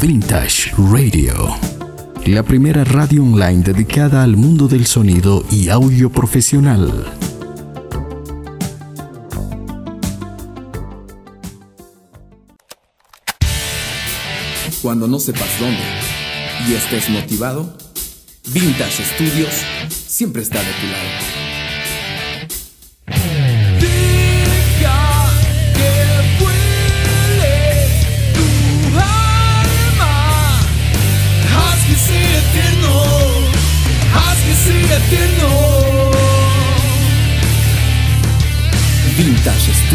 Vintage Radio. La primera radio online dedicada al mundo del sonido y audio profesional. Cuando no sepas dónde y estés motivado, Vintage Studios siempre está de tu lado.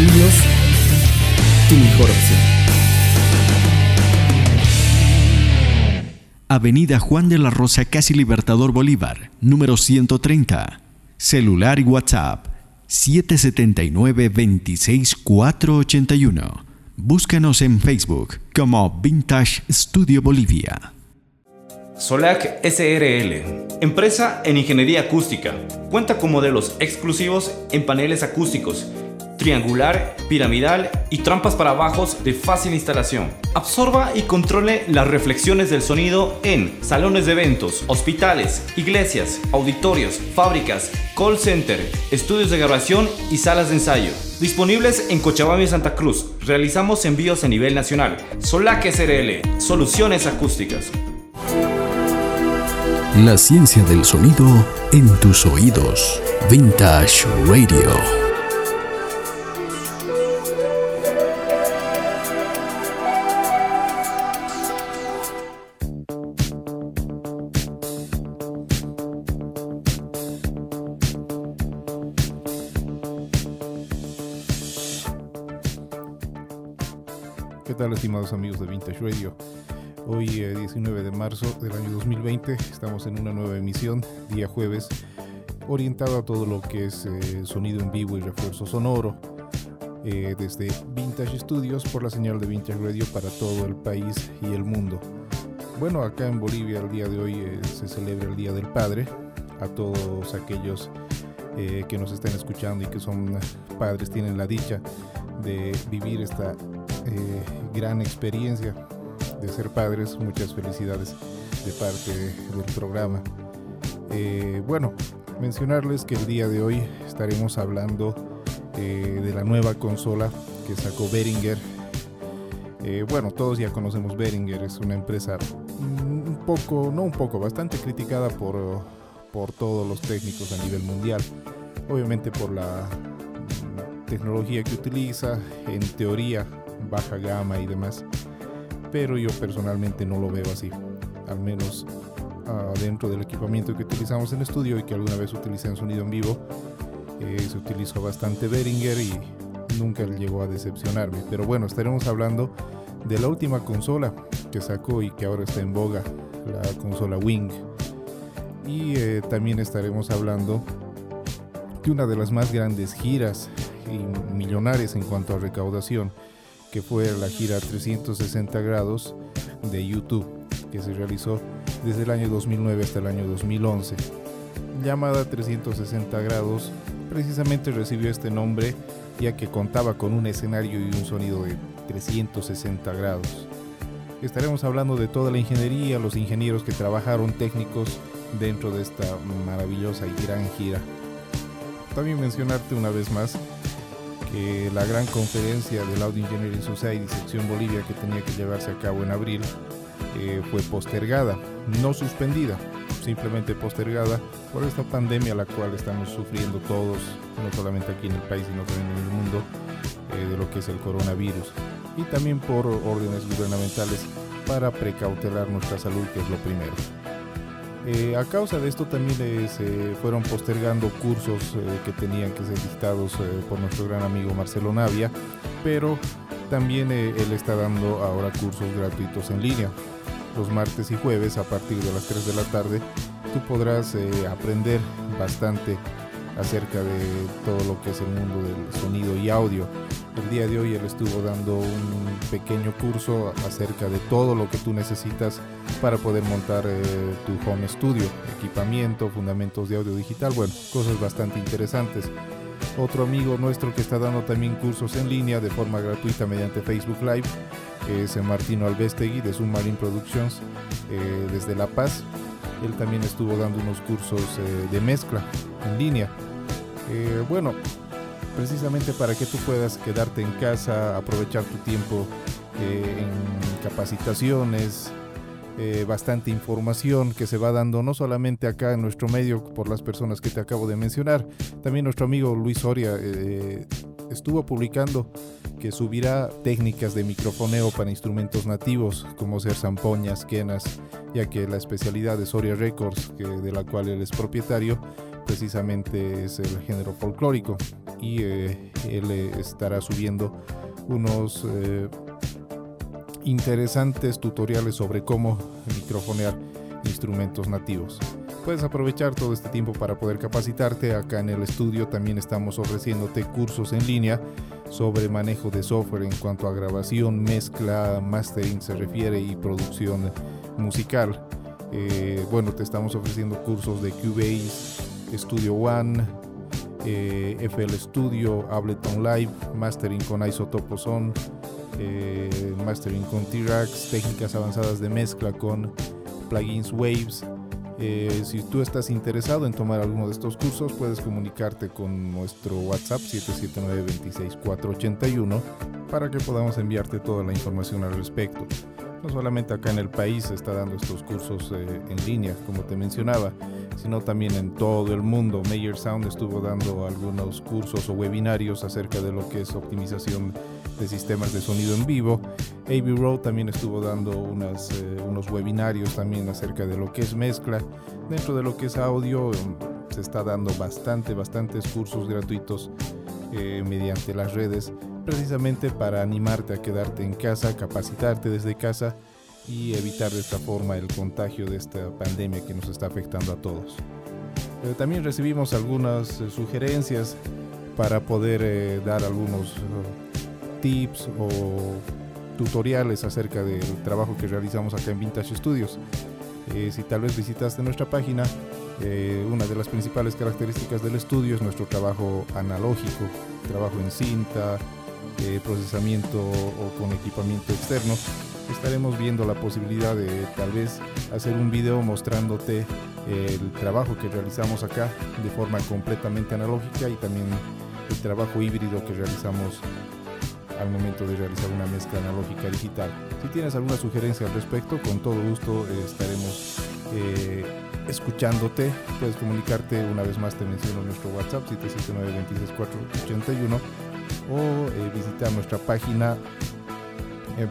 Vintage Studios, tu mejor opción. Avenida Juan de la Rosa, casi Libertador Bolívar, número 130. Celular y WhatsApp 779-26481. Búscanos en Facebook como Vintage Studio Bolivia. Solac SRL, empresa en ingeniería acústica. Cuenta con modelos exclusivos en paneles acústicos, triangular, piramidal y trampas para bajos de fácil instalación. Absorba y controle las reflexiones del sonido en salones de eventos, hospitales, iglesias, auditorios, fábricas, call center, estudios de grabación y salas de ensayo. Disponibles en Cochabamba y Santa Cruz. Realizamos envíos a nivel nacional. Solac SRL, soluciones acústicas. La ciencia del sonido en tus oídos. Vintage Radio. Radio? Hoy, 19 eh, de marzo del año 2020, estamos en una nueva emisión, día jueves, orientado a todo lo que es eh, sonido en vivo y refuerzo sonoro, eh, desde Vintage Studios por la señal de Vintage Radio para todo el país y el mundo. Bueno, acá en Bolivia el día de hoy se celebra el Día del Padre. A todos aquellos que nos están escuchando y que son padres tienen la dicha de vivir esta gran experiencia de ser padres. Muchas felicidades de parte del programa. Eh, bueno, mencionarles que el día de hoy estaremos hablando eh, de la nueva consola que sacó Behringer. Eh, bueno, todos ya conocemos Behringer, es una empresa un poco, no un poco, bastante criticada por, por todos los técnicos a nivel mundial. Obviamente por la tecnología que utiliza, en teoría baja gama y demás pero yo personalmente no lo veo así, al menos uh, dentro del equipamiento que utilizamos en estudio y que alguna vez utilicé en sonido en vivo, eh, se utilizó bastante Behringer y nunca llegó a decepcionarme. Pero bueno, estaremos hablando de la última consola que sacó y que ahora está en boga, la consola Wing. Y eh, también estaremos hablando de una de las más grandes giras y millonarias en cuanto a recaudación que fue la gira 360 grados de YouTube, que se realizó desde el año 2009 hasta el año 2011. Llamada 360 grados, precisamente recibió este nombre ya que contaba con un escenario y un sonido de 360 grados. Estaremos hablando de toda la ingeniería, los ingenieros que trabajaron técnicos dentro de esta maravillosa y gran gira. También mencionarte una vez más la gran conferencia del Audio Engineering Society sección Bolivia que tenía que llevarse a cabo en abril eh, fue postergada, no suspendida, simplemente postergada por esta pandemia la cual estamos sufriendo todos, no solamente aquí en el país sino también en el mundo, eh, de lo que es el coronavirus y también por órdenes gubernamentales para precautelar nuestra salud que es lo primero. Eh, a causa de esto también se fueron postergando cursos eh, que tenían que ser dictados eh, por nuestro gran amigo Marcelo Navia, pero también él está dando ahora cursos gratuitos en línea. Los martes y jueves a partir de las 3 de la tarde tú podrás aprender bastante acerca de todo lo que es el mundo del sonido y audio. El día de hoy él estuvo dando un pequeño curso acerca de todo lo que tú necesitas para poder montar eh, tu home studio, equipamiento, fundamentos de audio digital, bueno, cosas bastante interesantes. Otro amigo nuestro que está dando también cursos en línea de forma gratuita mediante Facebook Live es Martino Albestegui de Submarine Productions desde La Paz. Él también estuvo dando unos cursos de mezcla en línea. bueno, precisamente para que tú puedas quedarte en casa, aprovechar tu tiempo en capacitaciones, eh, bastante información que se va dando no solamente acá en nuestro medio por las personas que te acabo de mencionar, también nuestro amigo Luis Soria eh, estuvo publicando que subirá técnicas de microfoneo para instrumentos nativos como ser zampoñas, quenas, ya que la especialidad de Soria Records, de la cual él es propietario, precisamente es el género folclórico y eh, él estará subiendo unos interesantes tutoriales sobre cómo microfonear instrumentos nativos. Puedes aprovechar todo este tiempo para poder capacitarte. Acá en el estudio también estamos ofreciéndote cursos en línea sobre manejo de software en cuanto a grabación, mezcla, mastering se refiere y producción musical. Eh, bueno, te estamos ofreciendo cursos de Cubase, Studio One, eh, FL Studio, Ableton Live, mastering con Isotope Son, eh, mastering con T-Rax, técnicas avanzadas de mezcla con plugins Waves. Eh, si tú estás interesado en tomar alguno de estos cursos, puedes comunicarte con nuestro WhatsApp 779-26481 para que podamos enviarte toda la información al respecto. No solamente acá en el país se está dando estos cursos eh, en línea, como te mencionaba, sino también en todo el mundo. Major Sound estuvo dando algunos cursos o webinarios acerca de lo que es optimización de sistemas de sonido en vivo. AB Road también estuvo dando unas, eh, unos webinarios también acerca de lo que es mezcla. Dentro de lo que es audio se está dando bastante, bastantes cursos gratuitos eh, mediante las redes, precisamente para animarte a quedarte en casa, capacitarte desde casa y evitar de esta forma el contagio de esta pandemia que nos está afectando a todos. Eh, también recibimos algunas sugerencias para poder dar algunos tips o tutoriales acerca del trabajo que realizamos acá en Vintage Studios. Eh, si tal vez visitaste nuestra página, eh, una de las principales características del estudio es nuestro trabajo analógico, trabajo en cinta, eh, procesamiento o con equipamiento externo. Estaremos viendo la posibilidad de tal vez hacer un video mostrándote el trabajo que realizamos acá de forma completamente analógica y también el trabajo híbrido que realizamos al momento de realizar una mezcla analógica digital. Si tienes alguna sugerencia al respecto, con todo gusto eh, estaremos eh, escuchándote. Puedes comunicarte, una vez más te menciono nuestro WhatsApp 779 o eh, visitar nuestra página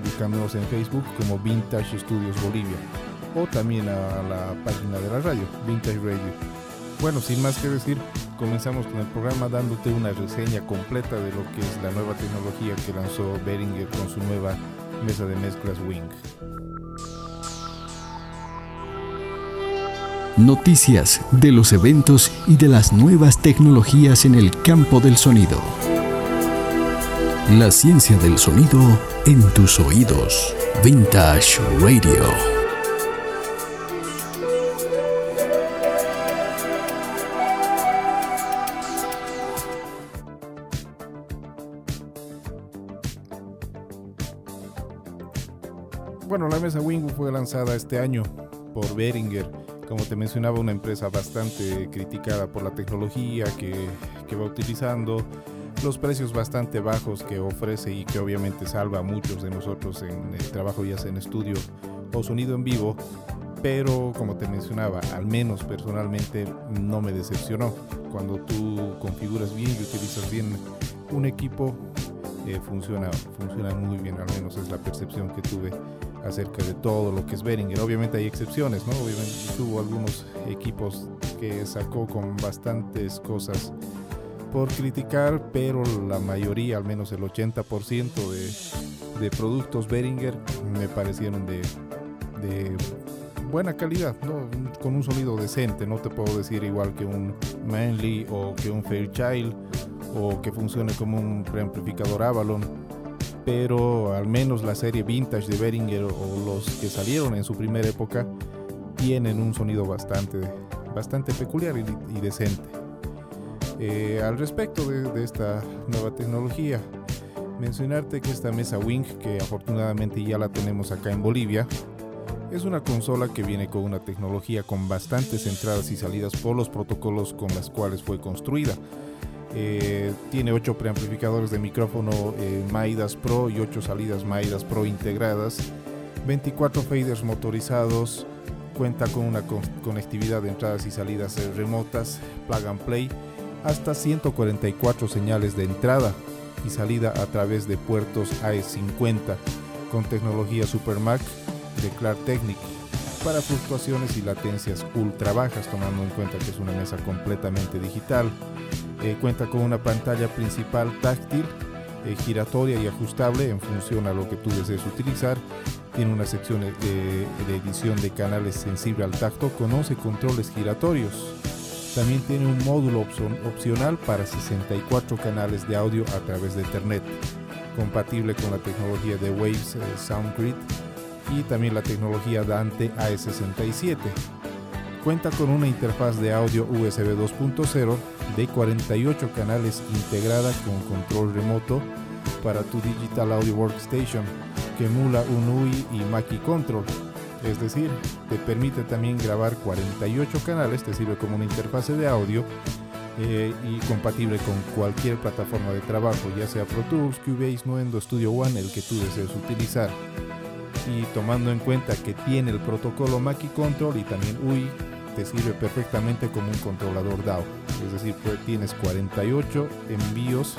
buscándonos en Facebook como Vintage Studios Bolivia o también a la página de la radio, Vintage Radio. Bueno, sin más que decir, comenzamos con el programa dándote una reseña completa de lo que es la nueva tecnología que lanzó Behringer con su nueva mesa de mezclas Wing. Noticias de los eventos y de las nuevas tecnologías en el campo del sonido. La ciencia del sonido en tus oídos. Vintage Radio. Lanzada este año por Behringer, como te mencionaba, una empresa bastante criticada por la tecnología que, va utilizando, los precios bastante bajos que ofrece y que obviamente salva a muchos de nosotros en el trabajo ya sea en estudio o sonido en vivo, pero como te mencionaba, al menos personalmente no me decepcionó. Cuando tú configuras bien y utilizas bien un equipo, eh, funciona, funciona muy bien, al menos es la percepción que tuve acerca de todo lo que es Behringer. Obviamente hay excepciones, ¿no? Obviamente tuvo algunos equipos que sacó con bastantes cosas por criticar, pero la mayoría, al menos el 80% de, de productos Behringer me parecieron de, de buena calidad, ¿no? con un sonido decente. No te puedo decir igual que un Manly o que un Fairchild o que funcione como un preamplificador Avalon pero al menos la serie vintage de Behringer o los que salieron en su primera época tienen un sonido bastante, bastante peculiar y, decente. Eh, al respecto de, esta nueva tecnología, Mencionarte que esta mesa Wing, que afortunadamente ya la tenemos acá en Bolivia, es una consola que viene con una tecnología con bastantes entradas y salidas por los protocolos con las cuales fue construida. Eh, tiene 8 preamplificadores de micrófono eh, Maidas Pro y 8 salidas Maidas Pro integradas, 24 faders motorizados, cuenta con una conectividad de entradas y salidas eh, remotas, plug and play, hasta 144 señales de entrada y salida a través de puertos AE50 con tecnología SuperMac de Technic para fluctuaciones y latencias ultra bajas, tomando en cuenta que es una mesa completamente digital. Eh, cuenta con una pantalla principal táctil, eh, giratoria y ajustable en función a lo que tú desees utilizar. Tiene una sección de, de edición de canales sensible al tacto con 11 controles giratorios. También tiene un módulo opcional para 64 canales de audio a través de Ethernet, compatible con la tecnología de Waves eh, SoundGrid y también la tecnología Dante AE67. Cuenta con una interfaz de audio USB 2.0 de 48 canales integrada con control remoto para tu Digital Audio Workstation que emula un UI y Mackie Control. Es decir, te permite también grabar 48 canales, te sirve como una interfase de audio eh, y compatible con cualquier plataforma de trabajo, ya sea Pro Tools, Cubase, Nuendo, Studio One, el que tú desees utilizar y tomando en cuenta que tiene el protocolo Mackie Control y también UI, sirve perfectamente como un controlador DAO. Es decir, tienes 48 envíos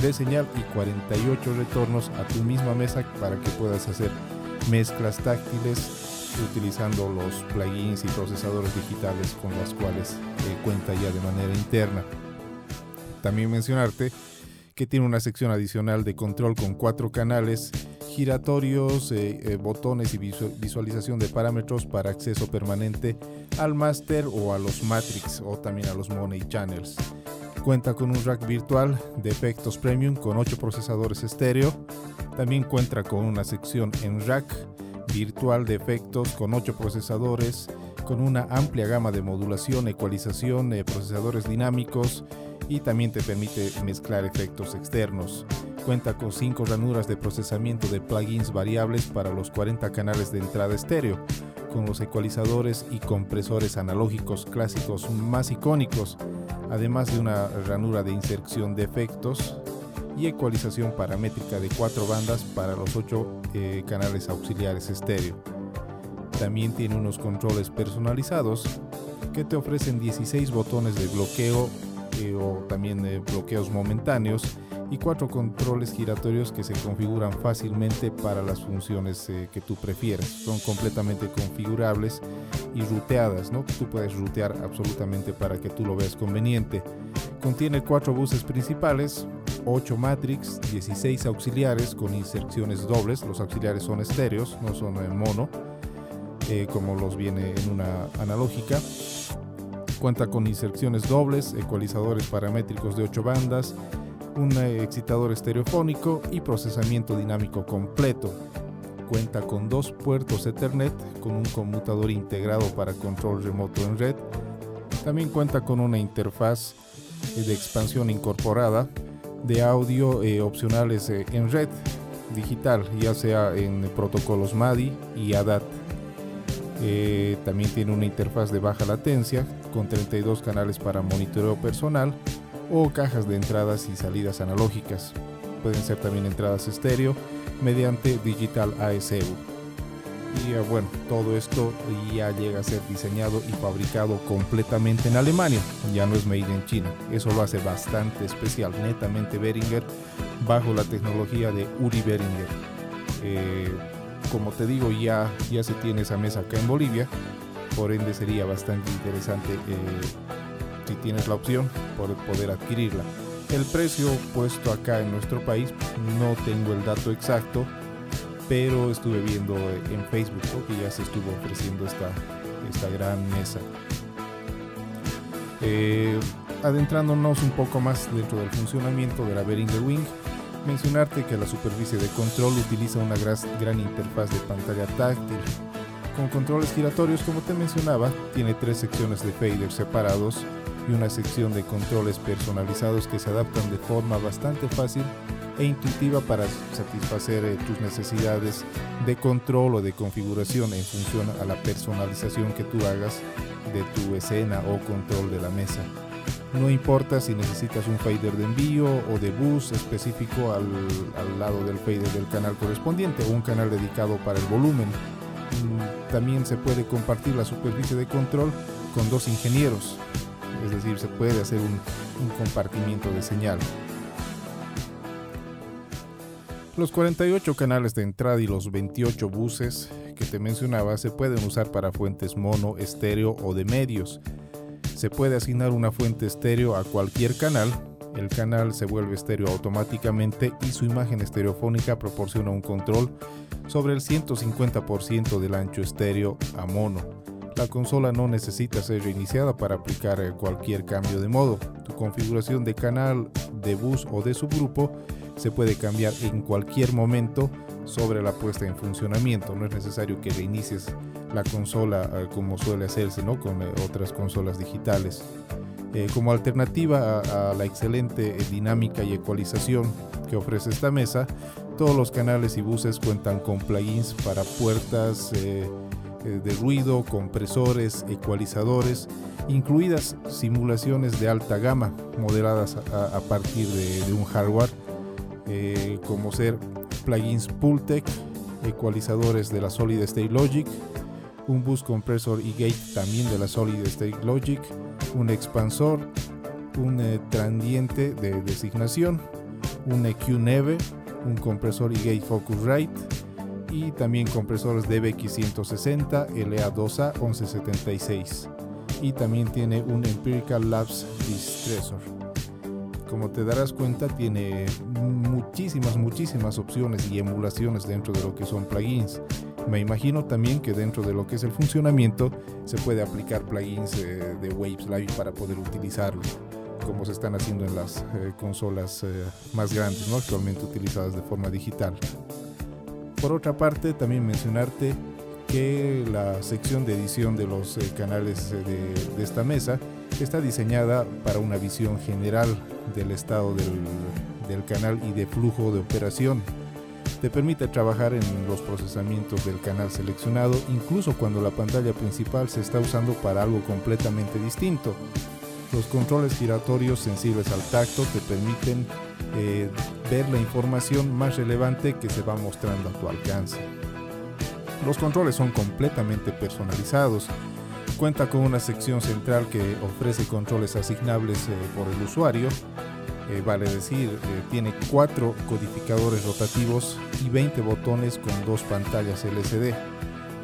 de señal y 48 retornos a tu misma mesa para que puedas hacer mezclas táctiles utilizando los plugins y procesadores digitales con los cuales cuenta ya de manera interna. También mencionarte que tiene una sección adicional de control con cuatro canales giratorios, eh, eh, botones y visualización de parámetros para acceso permanente al master o a los matrix o también a los money channels. Cuenta con un rack virtual de efectos premium con 8 procesadores estéreo. También cuenta con una sección en rack virtual de efectos con 8 procesadores, con una amplia gama de modulación, ecualización, de procesadores dinámicos y también te permite mezclar efectos externos. Cuenta con 5 ranuras de procesamiento de plugins variables para los 40 canales de entrada estéreo, con los ecualizadores y compresores analógicos clásicos más icónicos, además de una ranura de inserción de efectos y ecualización paramétrica de 4 bandas para los 8 eh, canales auxiliares estéreo. También tiene unos controles personalizados que te ofrecen 16 botones de bloqueo eh, o también de bloqueos momentáneos y cuatro controles giratorios que se configuran fácilmente para las funciones eh, que tú prefieras. Son completamente configurables y ruteadas, ¿no? Tú puedes rutear absolutamente para que tú lo veas conveniente. Contiene cuatro buses principales, 8 matrix, 16 auxiliares con inserciones dobles. Los auxiliares son estéreos, no son en mono, eh, como los viene en una analógica. Cuenta con inserciones dobles, ecualizadores paramétricos de 8 bandas, un excitador estereofónico y procesamiento dinámico completo. Cuenta con dos puertos Ethernet con un conmutador integrado para control remoto en red. También cuenta con una interfaz de expansión incorporada de audio eh, opcionales eh, en red digital, ya sea en protocolos MADI y ADAT. Eh, también tiene una interfaz de baja latencia con 32 canales para monitoreo personal o cajas de entradas y salidas analógicas. Pueden ser también entradas estéreo mediante Digital ASU. Y eh, bueno, todo esto ya llega a ser diseñado y fabricado completamente en Alemania, ya no es made in China. Eso lo hace bastante especial, netamente Behringer, bajo la tecnología de Uri Behringer. Eh, como te digo, ya, ya se tiene esa mesa acá en Bolivia, por ende sería bastante interesante eh, si tienes la opción por poder adquirirla. El precio puesto acá en nuestro país no tengo el dato exacto, pero estuve viendo en Facebook que ya se estuvo ofreciendo esta, esta gran mesa. Eh, adentrándonos un poco más dentro del funcionamiento de la Behringer Wing, mencionarte que la superficie de control utiliza una gran interfaz de pantalla táctil. Con controles giratorios, como te mencionaba, tiene tres secciones de fader separados y una sección de controles personalizados que se adaptan de forma bastante fácil e intuitiva para satisfacer eh, tus necesidades de control o de configuración en función a la personalización que tú hagas de tu escena o control de la mesa. No importa si necesitas un fader de envío o de bus específico al, al lado del fader del canal correspondiente o un canal dedicado para el volumen. Mm, también se puede compartir la superficie de control con dos ingenieros, es decir, se puede hacer un, compartimiento de señal. Los 48 canales de entrada y los 28 buses que te mencionaba se pueden usar para fuentes mono, estéreo o de medios. Se puede asignar una fuente estéreo a cualquier canal. El canal se vuelve estéreo automáticamente y su imagen estereofónica proporciona un control sobre el 150% del ancho estéreo a mono. La consola no necesita ser reiniciada para aplicar eh, cualquier cambio de modo. Tu configuración de canal, de bus o de subgrupo se puede cambiar en cualquier momento sobre la puesta en funcionamiento. No es necesario que reinicies la consola eh, como suele hacerse ¿no? con eh, otras consolas digitales. Eh, como alternativa a, a, la excelente dinámica y ecualización que ofrece esta mesa, todos los canales y buses cuentan con plugins para puertas de ruido, compresores, ecualizadores, incluidas simulaciones de alta gama modeladas a, partir de, un hardware eh, como ser plugins Pultec, ecualizadores de la Solid State Logic, un bus compresor y gate también de la Solid State Logic, un expansor, un eh, de designación, un EQ Neve, un compresor y gate Focusrite y también compresores DBX160 LA2A 1176 y también tiene un Empirical Labs Distressor como te darás cuenta, tiene muchísimas, muchísimas opciones y emulaciones dentro de lo que son plugins. Me imagino también que dentro de lo que es el funcionamiento se puede aplicar plugins eh, de Waves Live para poder utilizarlo, como se están haciendo en las eh, consolas eh, más grandes, ¿no? actualmente utilizadas de forma digital. Por otra parte, también mencionarte que la sección de edición de los canales de, de esta mesa está diseñada para una visión general del estado del, del, canal y de flujo de operación. Te permite trabajar en los procesamientos del canal seleccionado incluso cuando la pantalla principal se está usando para algo completamente distinto. Los controles giratorios sensibles al tacto te permiten eh, ver la información más relevante que se va mostrando a tu alcance. Los controles son completamente personalizados Cuenta con una sección central que ofrece controles asignables eh, por el usuario, eh, vale decir, eh, tiene cuatro codificadores rotativos y 20 botones con dos pantallas LCD.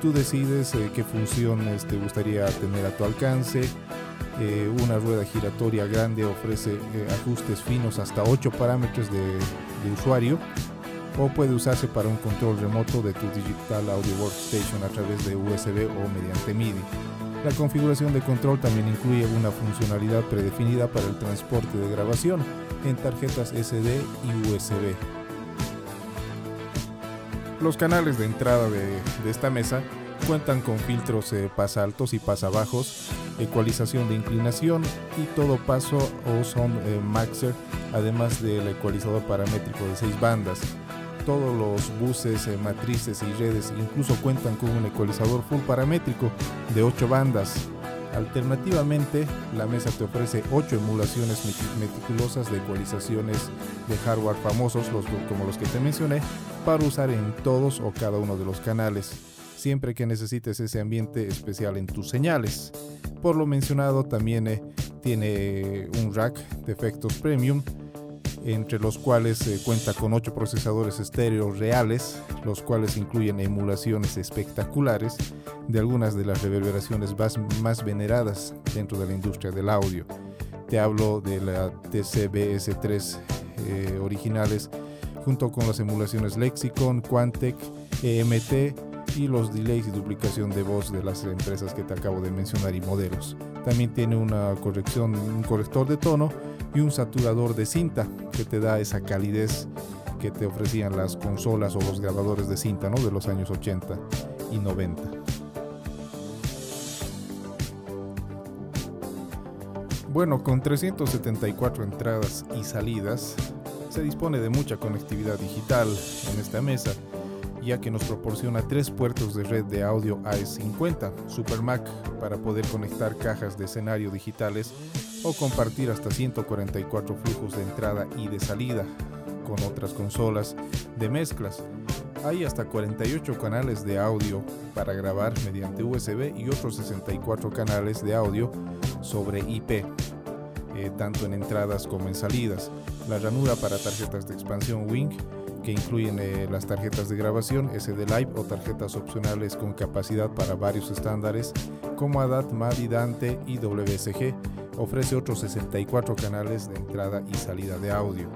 Tú decides eh, qué funciones te gustaría tener a tu alcance. Eh, una rueda giratoria grande ofrece eh, ajustes finos hasta 8 parámetros de, de usuario o puede usarse para un control remoto de tu Digital Audio Workstation a través de USB o mediante MIDI. La configuración de control también incluye una funcionalidad predefinida para el transporte de grabación en tarjetas SD y USB. Los canales de entrada de, de esta mesa cuentan con filtros eh, pasaltos y pasabajos, ecualización de inclinación y todo paso o sound eh, maxer, además del ecualizador paramétrico de 6 bandas todos los buses, eh, matrices y redes incluso cuentan con un ecualizador full paramétrico de 8 bandas. Alternativamente, la mesa te ofrece 8 emulaciones meticulosas de ecualizaciones de hardware famosos, como los que te mencioné, para usar en todos o cada uno de los canales, siempre que necesites ese ambiente especial en tus señales. Por lo mencionado, también eh, tiene un rack de efectos premium entre los cuales eh, cuenta con 8 procesadores estéreo reales, los cuales incluyen emulaciones espectaculares de algunas de las reverberaciones más, veneradas dentro de la industria del audio. Te hablo de la TCBS3 eh, originales, junto con las emulaciones Lexicon, Quantec, EMT y los delays y duplicación de voz de las empresas que te acabo de mencionar y modelos. También tiene una corrección, un corrector de tono y un saturador de cinta que te da esa calidez que te ofrecían las consolas o los grabadores de cinta ¿no? de los años 80 y 90. Bueno, con 374 entradas y salidas, Se dispone de mucha conectividad digital en esta mesa, ya que nos proporciona tres puertos de red de audio AES50, SuperMac para poder conectar cajas de escenario digitales o compartir hasta 144 flujos de entrada y de salida con otras consolas de mezclas. Hay hasta 48 canales de audio para grabar mediante USB y otros 64 canales de audio sobre IP, eh, tanto en entradas como en salidas. La ranura para tarjetas de expansión Wing, que incluyen eh, las tarjetas de grabación SD Live o tarjetas opcionales con capacidad para varios estándares como ADAT, MADI, Dante y WSG, ofrece otros 64 canales de entrada y salida de audio.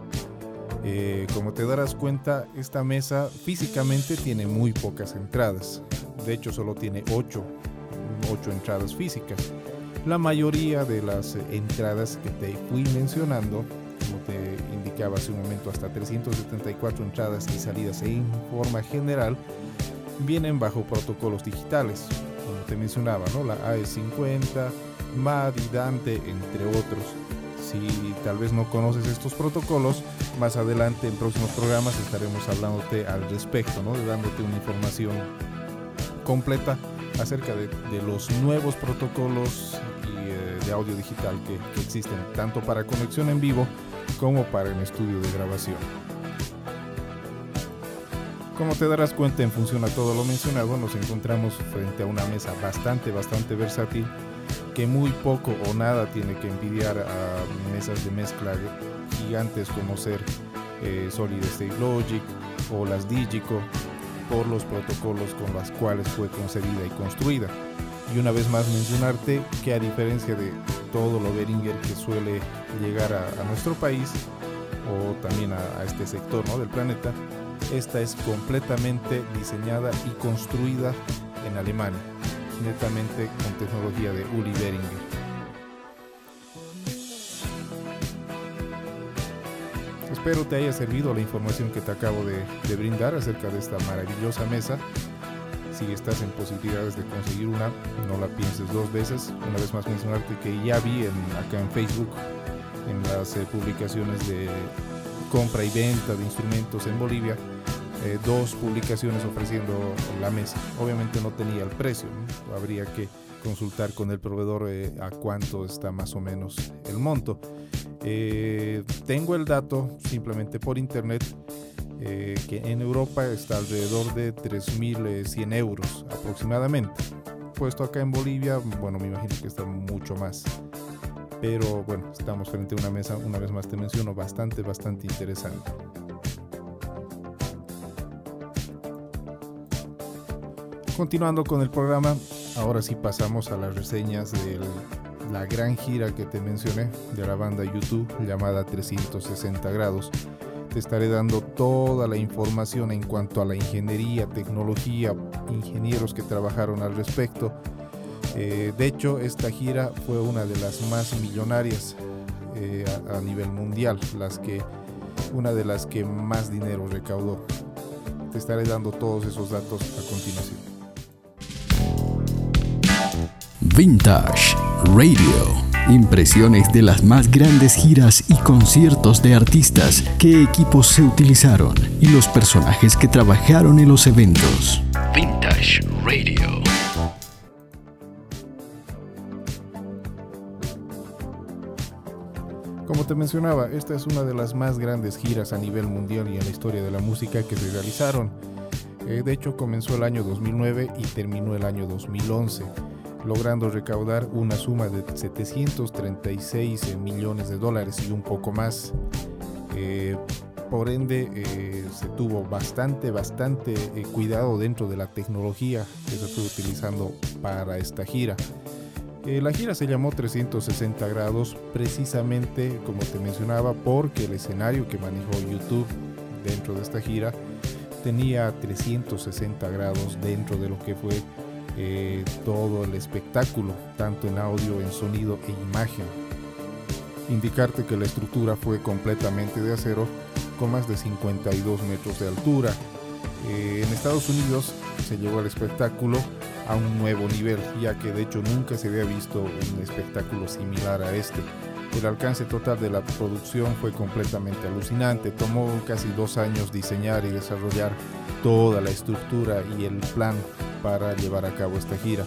Eh, como te darás cuenta, esta mesa físicamente tiene muy pocas entradas. De hecho, solo tiene 8, entradas físicas. La mayoría de las entradas que te fui mencionando, indicaba hace un momento, hasta 374 entradas y salidas en forma general, vienen bajo protocolos digitales, como te mencionaba, ¿no? la AE50, MAD y Dante, entre otros si tal vez no conoces estos protocolos, más adelante en próximos programas estaremos hablándote al respecto, ¿no? dándote una información completa acerca de, los nuevos protocolos eh, de audio digital que, que existen, tanto para conexión en vivo como para el estudio de grabación. Como te darás cuenta en función a todo lo mencionado, nos encontramos frente a una mesa bastante, bastante versátil que muy poco o nada tiene que envidiar a mesas de mezcla gigantes como ser eh, Solid State Logic o las Digico por los protocolos con los cuales fue concebida y construida. Y una vez más mencionarte que a diferencia de todo lo Behringer que suele llegar a, nuestro país o también a, este sector del planeta, esta es completamente diseñada y construida en Alemania netamente con tecnología de Uli Beringer. Espero te haya servido la información que te acabo de, brindar acerca de esta maravillosa mesa. Si estás en posibilidades de conseguir una, no la pienses dos veces. Una vez más mencionarte que ya vi acá en Facebook, en las eh, publicaciones de compra y venta de instrumentos en Bolivia, eh, dos publicaciones ofreciendo la mesa. Obviamente no tenía el precio, habría que consultar con el proveedor eh, a cuánto está más o menos el monto. Tengo el dato simplemente por internet que en Europa está alrededor de 3.100 euros aproximadamente. Puesto acá en Bolivia, bueno, me imagino que está mucho más. Pero bueno, estamos frente a una mesa, una vez más te menciono, bastante, bastante interesante. Continuando con el programa, ahora sí pasamos a las reseñas de la gran gira que te mencioné de la banda YouTube llamada 360 grados. Te estaré dando toda la información en cuanto a la ingeniería, tecnología, ingenieros que trabajaron al respecto. Eh, de hecho, esta gira fue una de las más millonarias eh, a, a nivel mundial, las que, una de las que más dinero recaudó. Te estaré dando todos esos datos a continuación. Vintage Radio. Impresiones de las más grandes giras y conciertos de artistas, qué equipos se utilizaron y los personajes que trabajaron en los eventos. Vintage Radio. Como te mencionaba, esta es una de las más grandes giras a nivel mundial y en la historia de la música que se realizaron. Eh, de hecho, comenzó el año 2009 y terminó el año 2011 logrando recaudar una suma de 736 millones de dólares y un poco más. Eh, por ende, eh, se tuvo bastante, bastante eh, cuidado dentro de la tecnología que se fue utilizando para esta gira. la gira se llamó 360 grados precisamente, como te mencionaba, porque el escenario que manejó YouTube dentro de esta gira tenía 360 grados dentro de lo que fue eh, todo el espectáculo, tanto en audio, en sonido e imagen. Indicarte que la estructura fue completamente de acero con más de 52 metros de altura. Eh, en Estados Unidos se llevó el espectáculo a un nuevo nivel, ya que de hecho nunca se había visto un espectáculo similar a este. El alcance total de la producción fue completamente alucinante. Tomó casi dos años diseñar y desarrollar toda la estructura y el plan para llevar a cabo esta gira.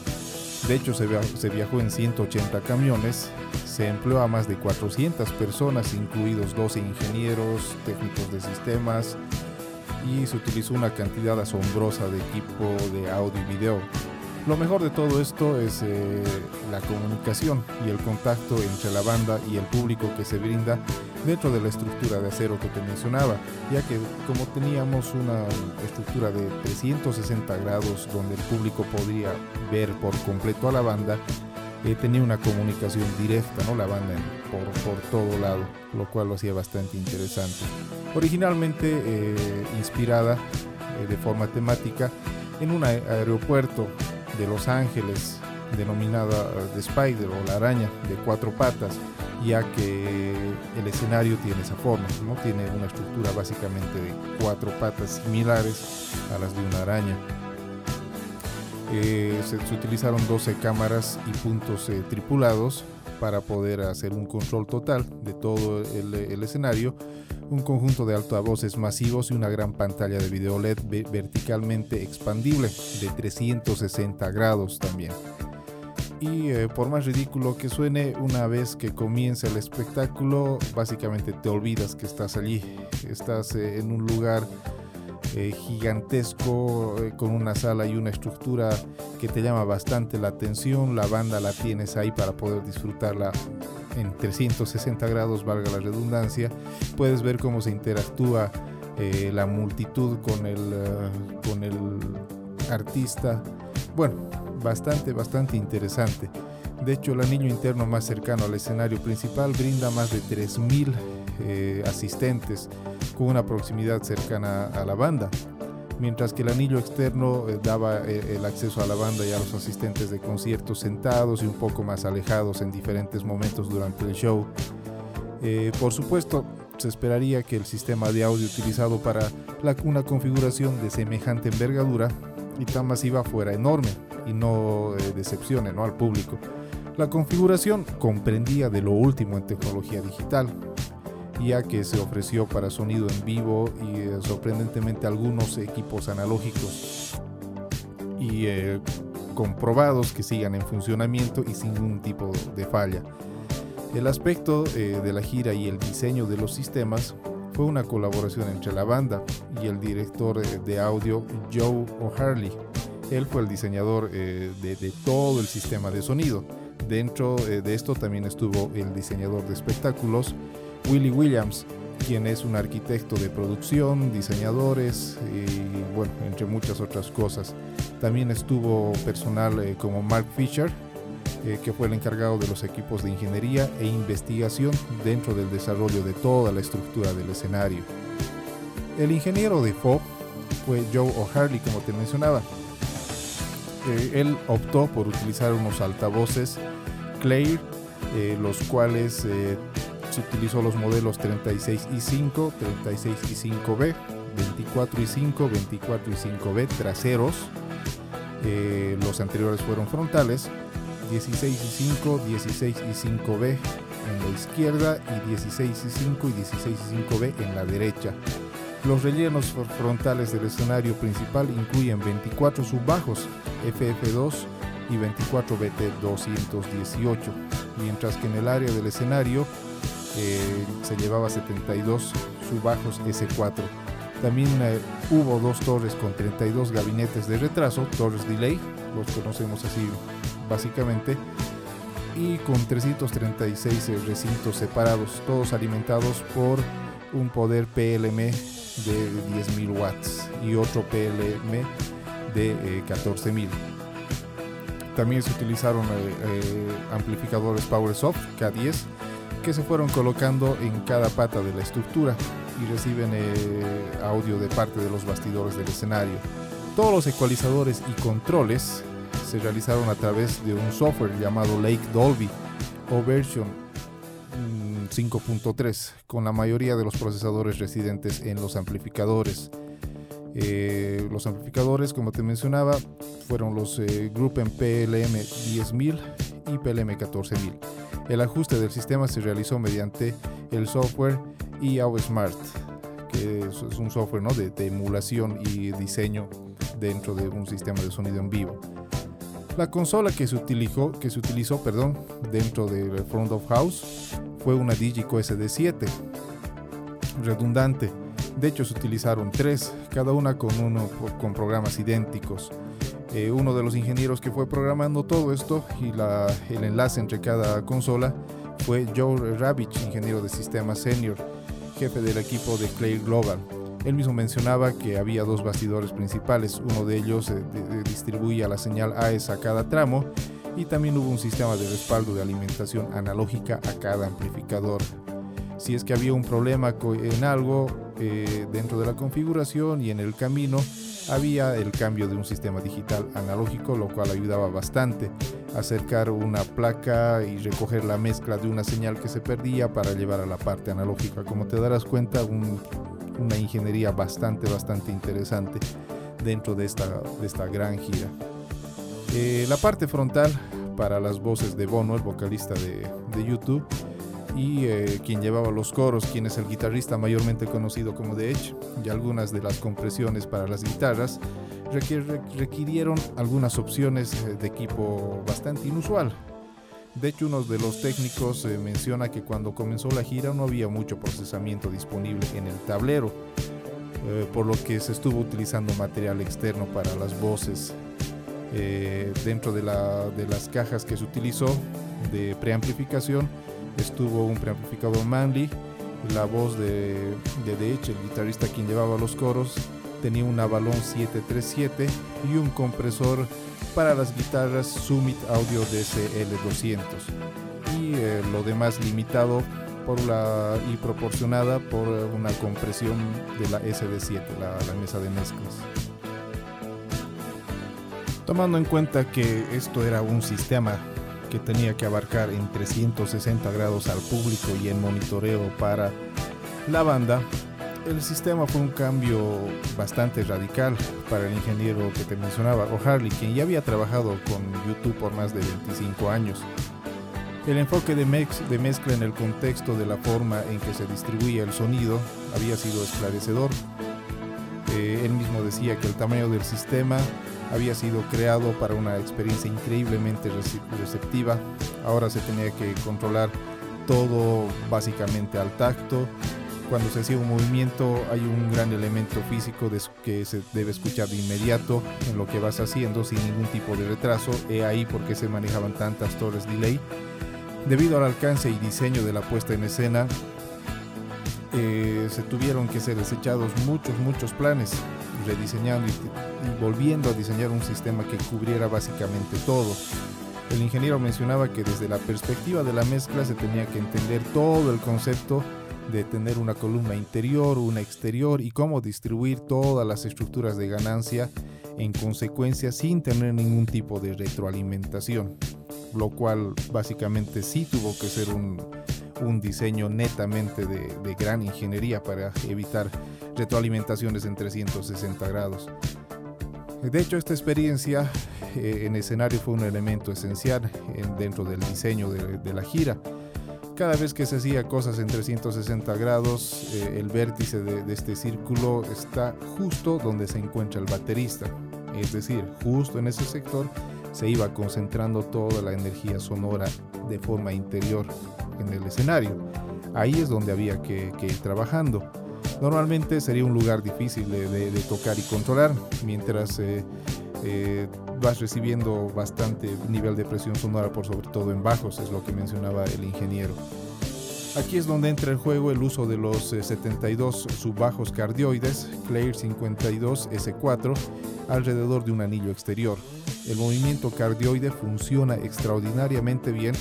De hecho, se, viajó en 180 camiones, se empleó a más de 400 personas, incluidos 12 ingenieros, técnicos de sistemas, y se utilizó una cantidad asombrosa de equipo de audio y video. Lo mejor de todo esto es eh, la comunicación y el contacto entre la banda y el público que se brinda dentro de la estructura de acero que te mencionaba, ya que como teníamos una estructura de 360 grados donde el público podría ver por completo a la banda, eh, tenía una comunicación directa, ¿no? La banda por, por todo lado, lo cual lo hacía bastante interesante. Originalmente eh, inspirada de forma temática en un aeropuerto de Los Ángeles denominada The Spider o la araña de cuatro patas, ya que el escenario tiene esa forma, ¿no? tiene una estructura básicamente de cuatro patas similares a las de una araña. Eh, se, utilizaron 12 cámaras y puntos eh, tripulados para poder hacer un control total de todo el escenario un conjunto de altavoces masivos y una gran pantalla de video LED verticalmente expandible de 360 grados también. Y eh, por más ridículo que suene, una vez que comienza el espectáculo, básicamente te olvidas que estás allí. Estás eh, en un lugar eh, gigantesco con una sala y una estructura que te llama bastante la atención. La banda la tienes ahí para poder disfrutarla en 360 grados, valga la redundancia, puedes ver cómo se interactúa la multitud con el, con el artista. Bueno, bastante, bastante interesante. De hecho, el anillo interno más cercano al escenario principal brinda más de 3.000 eh, asistentes con una proximidad cercana a la banda mientras que el anillo externo eh, daba eh, el acceso a la banda y a los asistentes de conciertos sentados y un poco más alejados en diferentes momentos durante el show. Eh, por supuesto, se esperaría que el sistema de audio utilizado para una configuración de semejante envergadura y tan masiva fuera enorme y no decepcione ¿no? al público. La configuración comprendía de lo último en tecnología digital, ya que se ofreció para sonido en vivo y eh, sorprendentemente algunos equipos analógicos y eh, comprobados que sigan en funcionamiento y sin ningún tipo de falla. El aspecto eh, de la gira y el diseño de los sistemas fue una colaboración entre la banda y el director de audio Joe O'Harley. Él fue el diseñador de, de, todo el sistema de sonido. Dentro de esto también estuvo el diseñador de espectáculos Willie Williams, quien es un arquitecto de producción, diseñadores y bueno, entre muchas otras cosas. También estuvo personal eh, como Mark Fisher, eh, que fue el encargado de los equipos de ingeniería e investigación dentro del desarrollo de toda la estructura del escenario. El ingeniero de FOB fue Joe O'Harley, como te mencionaba. Eh, él optó por utilizar unos altavoces Claire, los cuales se utilizó los modelos 36 y 5, 36 y 5B, 24 y 5, 24 y 5B traseros. Eh, los anteriores fueron frontales. 16 y 5, 16 y 5B en la izquierda y 16 y 5 y 16 y 5B en la derecha. Los rellenos frontales del escenario principal incluyen 24 subbajos FF2 y 24 BT218, mientras que en el área del escenario se llevaba 72 subajos S4. También eh, hubo dos torres con 32 gabinetes de retraso, torres delay, los conocemos así básicamente, y con 336 eh, recintos separados, todos alimentados por un poder PLM de 10.000 watts y otro PLM de 14.000. Eh, También se utilizaron amplificadores PowerSoft K10 que se fueron colocando en cada pata de la estructura y reciben eh, audio de parte de los bastidores del escenario. Todos los ecualizadores y controles se realizaron a través de un software llamado Lake Dolby o version 5.3 mm, con la mayoría de los procesadores residentes en los amplificadores. Eh, los amplificadores, como te mencionaba, fueron los eh, Group PLM 10000 y PLM 14000 El ajuste del sistema se realizó mediante el software EAO Smart, que es un software de emulación y diseño dentro de un sistema de sonido en vivo. La consola que se utilizó, que se utilizó perdón, dentro del front of house fue una Digico SD7, redundante. De hecho, se utilizaron tres, cada una con, uno, con programas idénticos. Eh, uno de los ingenieros que fue programando todo esto y el enlace entre cada consola fue Joe Ravich, ingeniero de sistemas senior, jefe del equipo de Clay Global. Él mismo mencionaba que había dos bastidores principales, uno de ellos eh, distribuía la señal AES a cada tramo y también hubo un sistema de respaldo de alimentación analógica a cada amplificador. Si es que había un problema en algo eh, dentro de la configuración y en el camino, había el cambio de un sistema digital analógico, lo cual ayudaba bastante a acercar una placa y recoger la mezcla de una señal que se perdía para llevar a la parte analógica. Como te darás cuenta, un una ingeniería bastante, bastante interesante dentro de esta, de esta gran gira. Eh, la parte frontal para las voces de Bono, el vocalista de, de YouTube, y eh, quien llevaba los coros, quien es el guitarrista mayormente conocido como The Edge, y algunas de las compresiones para las guitarras requirieron algunas opciones eh, de equipo bastante inusual. De hecho, uno de los técnicos eh, menciona que cuando comenzó la gira no había mucho procesamiento disponible en el tablero, eh, por lo que se estuvo utilizando material externo para las voces. Eh, dentro de, las cajas que se utilizó de preamplificación estuvo un preamplificador Manley, la voz de, de The el guitarrista quien llevaba los coros, tenía un Avalon 737 y un compresor para las guitarras Summit Audio DSL200 y eh, lo demás limitado por la, y proporcionada por una compresión de la SD7, la, la mesa de mezclas. Tomando en cuenta que esto era un sistema que tenía que abarcar en 360 grados al público y en monitoreo para la banda, el sistema fue un cambio bastante radical para el ingeniero que te mencionaba, O'Harley, quien ya había trabajado con YouTube por más de 25 años. El enfoque de, de mezcla en el contexto de la forma en que se distribuía el sonido había sido esclarecedor. Eh, él mismo decía que el tamaño del sistema había sido creado para una experiencia increíblemente receptiva. Ahora se tenía que controlar todo básicamente al tacto cuando se hacía un movimiento hay un gran elemento físico que se debe escuchar de inmediato en lo que vas haciendo sin ningún tipo de retraso. He ahí por qué se manejaban tantas torres delay. Debido al alcance y diseño de la puesta en escena, eh, se tuvieron que ser desechados muchos, muchos planes, rediseñando y volviendo a diseñar un sistema que cubriera básicamente todo. El ingeniero mencionaba que desde la perspectiva de la mezcla se tenía que entender todo el concepto de tener una columna interior, una exterior y cómo distribuir todas las estructuras de ganancia en consecuencia sin tener ningún tipo de retroalimentación, lo cual básicamente sí tuvo que ser un, diseño netamente de, gran ingeniería para evitar retroalimentaciones en 360 grados. De hecho, esta experiencia eh, en escenario fue un elemento esencial dentro del diseño de la gira cada vez que se hacía cosas en 360 grados, eh, el vértice de, este círculo está justo donde se encuentra el baterista. Es decir, justo en ese sector se iba concentrando toda la energía sonora de forma interior en el escenario. Ahí es donde había que, ir trabajando. Normalmente sería un lugar difícil de, tocar y controlar, mientras eh, eh, vas recibiendo bastante nivel de presión sonora por sobre todo en bajos, es lo que mencionaba el ingeniero. Aquí es donde entra en juego el uso de los 72 eh, subbajos cardioides Clair 52 S4 alrededor de un anillo exterior. El movimiento cardioide funciona extraordinariamente bien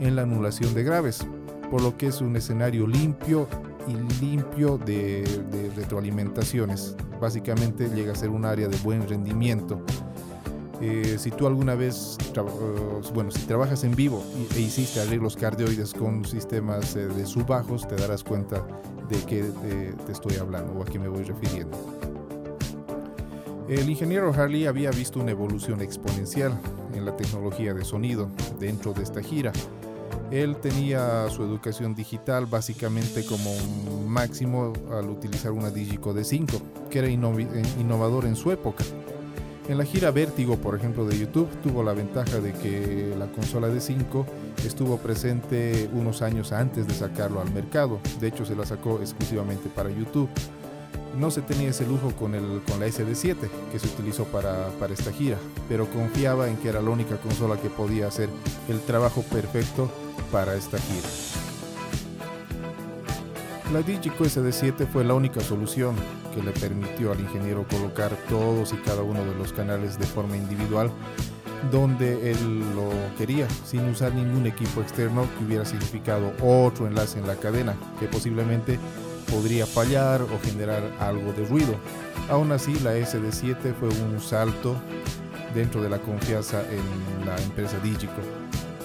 en la anulación de graves, por lo que es un escenario limpio y limpio de, de retroalimentaciones. Básicamente llega a ser un área de buen rendimiento eh, si tú alguna vez, eh, bueno, si trabajas en vivo e hiciste arreglos cardioides con sistemas eh, de subbajos, te darás cuenta de qué te estoy hablando o a qué me voy refiriendo. El ingeniero Harley había visto una evolución exponencial en la tecnología de sonido dentro de esta gira. Él tenía su educación digital básicamente como máximo al utilizar una Digico de 5, que era innovador en su época. En la gira Vértigo, por ejemplo, de YouTube, tuvo la ventaja de que la consola de 5 estuvo presente unos años antes de sacarlo al mercado. De hecho, se la sacó exclusivamente para YouTube. No se tenía ese lujo con, el, con la SD7 que se utilizó para, para esta gira, pero confiaba en que era la única consola que podía hacer el trabajo perfecto para esta gira. La Digico SD7 fue la única solución que le permitió al ingeniero colocar todos y cada uno de los canales de forma individual donde él lo quería, sin usar ningún equipo externo que hubiera significado otro enlace en la cadena, que posiblemente podría fallar o generar algo de ruido. Aún así, la SD7 fue un salto dentro de la confianza en la empresa Digico.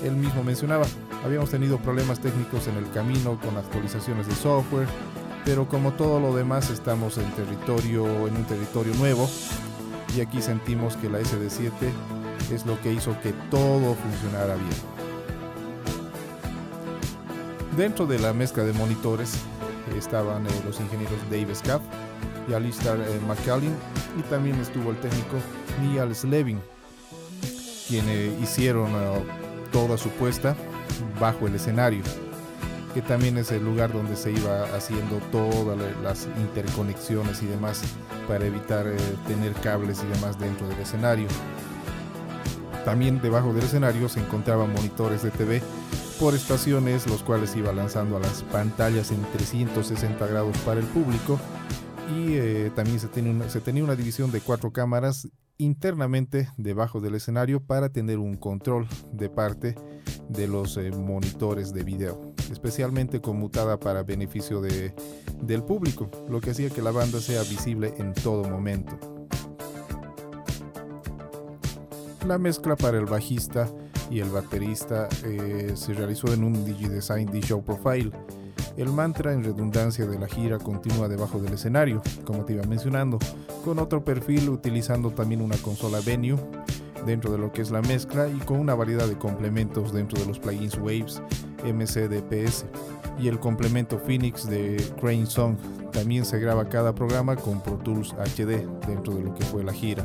Él mismo mencionaba, habíamos tenido problemas técnicos en el camino con actualizaciones de software, pero como todo lo demás estamos en territorio en un territorio nuevo y aquí sentimos que la SD7 es lo que hizo que todo funcionara bien. Dentro de la mezcla de monitores estaban eh, los ingenieros Dave Scaff y Alistair eh, McCallin y también estuvo el técnico Neil Slevin quienes hicieron eh, toda su puesta bajo el escenario que también es el lugar donde se iba haciendo todas las interconexiones y demás para evitar eh, tener cables y demás dentro del escenario. También debajo del escenario se encontraban monitores de TV por estaciones, los cuales iba lanzando a las pantallas en 360 grados para el público y eh, también se se tenía una división de cuatro cámaras internamente debajo del escenario para tener un control de parte de los eh, monitores de video, especialmente conmutada para beneficio de, del público, lo que hacía que la banda sea visible en todo momento. La mezcla para el bajista y el baterista eh, se realizó en un DigiDesign D-Show Profile. El mantra en redundancia de la gira continúa debajo del escenario, como te iba mencionando, con otro perfil utilizando también una consola Venue dentro de lo que es la mezcla y con una variedad de complementos dentro de los plugins Waves, MCDPS y el complemento Phoenix de Crane Song. También se graba cada programa con Pro Tools HD dentro de lo que fue la gira.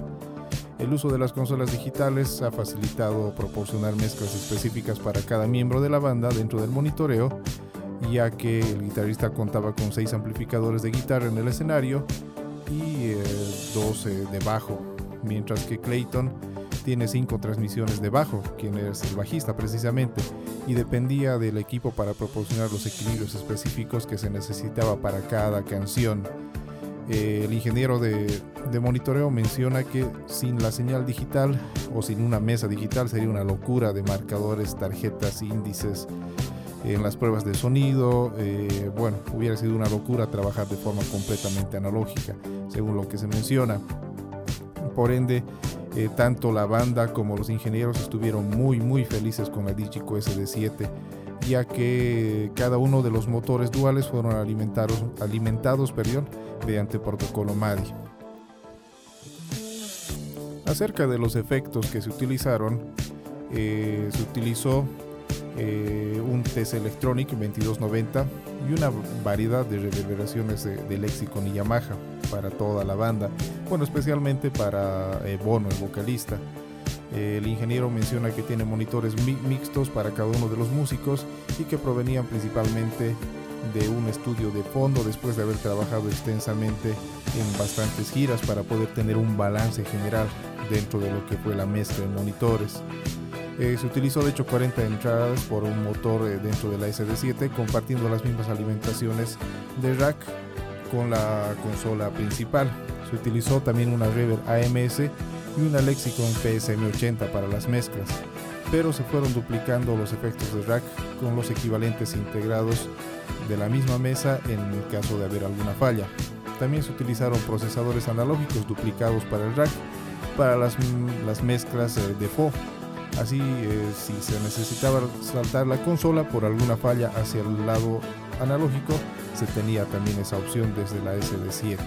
El uso de las consolas digitales ha facilitado proporcionar mezclas específicas para cada miembro de la banda dentro del monitoreo, ya que el guitarrista contaba con 6 amplificadores de guitarra en el escenario y 12 eh, de bajo, mientras que Clayton tiene cinco transmisiones de bajo, quien es el bajista precisamente, y dependía del equipo para proporcionar los equilibrios específicos que se necesitaba para cada canción. El ingeniero de, de, monitoreo menciona que sin la señal digital o sin una mesa digital sería una locura de marcadores, tarjetas, índices en las pruebas de sonido. Eh, bueno, hubiera sido una locura trabajar de forma completamente analógica, según lo que se menciona. Por ende, eh, tanto la banda como los ingenieros estuvieron muy muy felices con la Digico SD7 ya que cada uno de los motores duales fueron alimentados, alimentados perdón, mediante protocolo MADI. Acerca de los efectos que se utilizaron, eh, se utilizó eh, un TS Electronic 2290 y una variedad de reverberaciones de, Lexicon y Yamaha para toda la banda, bueno, especialmente para eh, Bono, el vocalista. el ingeniero menciona que tiene monitores mixtos para cada uno de los músicos y que provenían principalmente de un estudio de fondo después de haber trabajado extensamente en bastantes giras para poder tener un balance general dentro de lo que fue la mezcla de monitores. Eh, se utilizó de hecho 40 entradas por un motor eh, dentro de la SD7 compartiendo las mismas alimentaciones de rack con la consola principal. Se utilizó también una Reverb AMS y una Lexicon PSM80 para las mezclas, pero se fueron duplicando los efectos de rack con los equivalentes integrados de la misma mesa en caso de haber alguna falla. También se utilizaron procesadores analógicos duplicados para el rack para las, las mezclas eh, de FO. Así, eh, si se necesitaba saltar la consola por alguna falla hacia el lado analógico, se tenía también esa opción desde la SD7.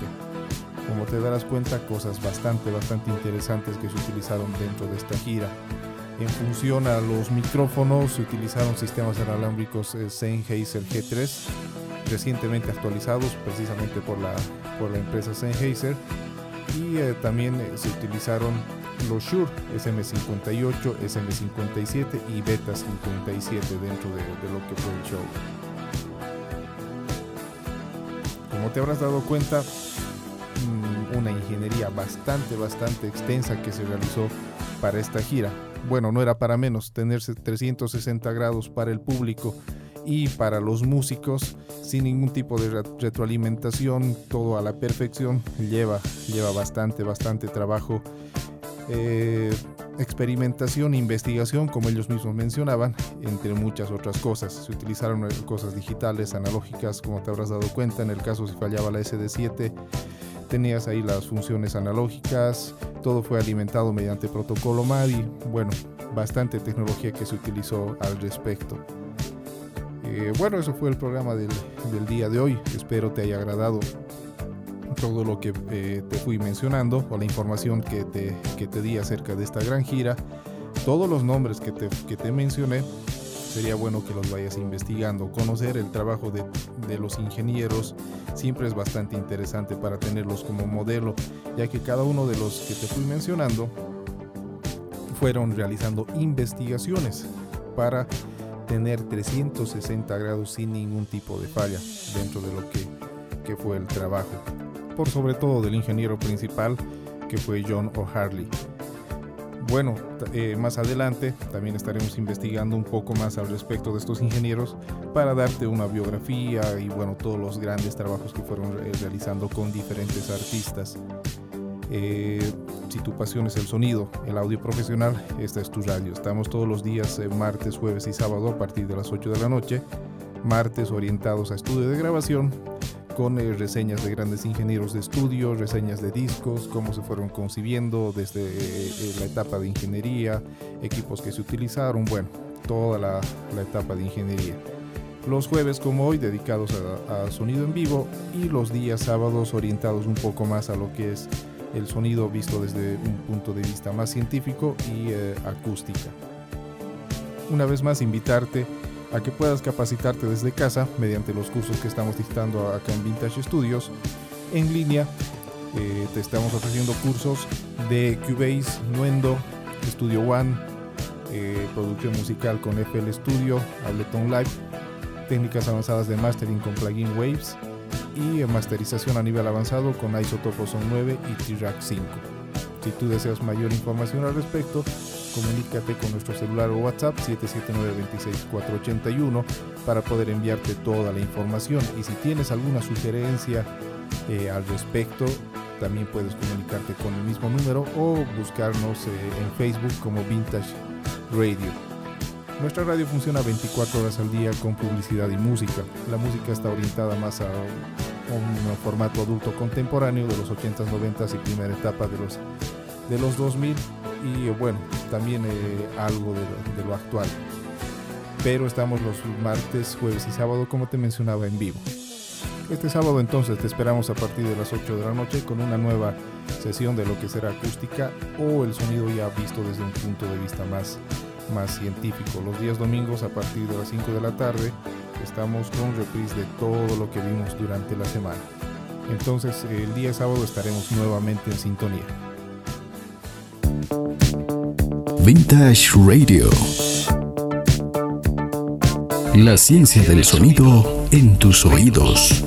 Como te darás cuenta, cosas bastante, bastante interesantes que se utilizaron dentro de esta gira. En función a los micrófonos se utilizaron sistemas inalámbricos eh, Sennheiser G3 recientemente actualizados precisamente por la, por la empresa Sennheiser y eh, también se utilizaron los Shure SM58, SM57 y Beta 57 dentro de, de lo que fue el show. Como te habrás dado cuenta, mm, una ingeniería bastante, bastante extensa que se realizó para esta gira. Bueno, no era para menos, tener 360 grados para el público y para los músicos sin ningún tipo de retroalimentación, todo a la perfección, lleva, lleva bastante, bastante trabajo, eh, experimentación, investigación, como ellos mismos mencionaban, entre muchas otras cosas. Se utilizaron cosas digitales, analógicas, como te habrás dado cuenta, en el caso si fallaba la SD7, tenías ahí las funciones analógicas, todo fue alimentado mediante protocolo MADI, bueno, bastante tecnología que se utilizó al respecto. Eh, bueno, eso fue el programa del, día de hoy. Espero te haya agradado todo lo que eh, te fui mencionando o la información que te, que te di acerca de esta gran gira. Todos los nombres que te, que te mencioné, sería bueno que los vayas investigando. Conocer el trabajo de, de, los ingenieros siempre es bastante interesante para tenerlos como modelo, ya que cada uno de los que te fui mencionando fueron realizando investigaciones para tener 360 grados sin ningún tipo de falla dentro de lo que, que fue el trabajo. Por sobre todo del ingeniero principal que fue John O'Harley. Bueno, eh, más adelante también estaremos investigando un poco más al respecto de estos ingenieros para darte una biografía y bueno, todos los grandes trabajos que fueron realizando con diferentes artistas. Eh, si tu pasión es el sonido, el audio profesional, esta es tu radio. Estamos todos los días, eh, martes, jueves y sábado a partir de las 8 de la noche. Martes orientados a estudio de grabación con eh, reseñas de grandes ingenieros de estudio, reseñas de discos, cómo se fueron concibiendo desde eh, la etapa de ingeniería, equipos que se utilizaron, bueno, toda la, etapa de ingeniería. Los jueves como hoy dedicados a, a sonido en vivo y los días sábados orientados un poco más a lo que es el sonido visto desde un punto de vista más científico y eh, acústica. Una vez más, invitarte a que puedas capacitarte desde casa mediante los cursos que estamos dictando acá en Vintage Studios en línea. Eh, te estamos ofreciendo cursos de Cubase, Nuendo, Studio One, eh, producción musical con FL Studio, Ableton Live, técnicas avanzadas de mastering con plugin Waves y masterización a nivel avanzado con Isotope Son 9 y T-Rack 5. Si tú deseas mayor información al respecto, comunícate con nuestro celular o WhatsApp 779-26481 para poder enviarte toda la información. Y si tienes alguna sugerencia eh, al respecto, también puedes comunicarte con el mismo número o buscarnos eh, en Facebook como Vintage Radio. Nuestra radio funciona 24 horas al día con publicidad y música. La música está orientada más a un formato adulto contemporáneo de los 80s, 90s y primera etapa de los, de los 2000 y bueno, también eh, algo de, lo actual. Pero estamos los martes, jueves y sábado como te mencionaba en vivo. Este sábado entonces te esperamos a partir de las 8 de la noche con una nueva sesión de lo que será acústica o el sonido ya visto desde un punto de vista más, más científico. Los días domingos a partir de las 5 de la tarde estamos con reprise de todo lo que vimos durante la semana. Entonces el día sábado estaremos nuevamente en sintonía. Vintage Radio. La ciencia del sonido en tus oídos.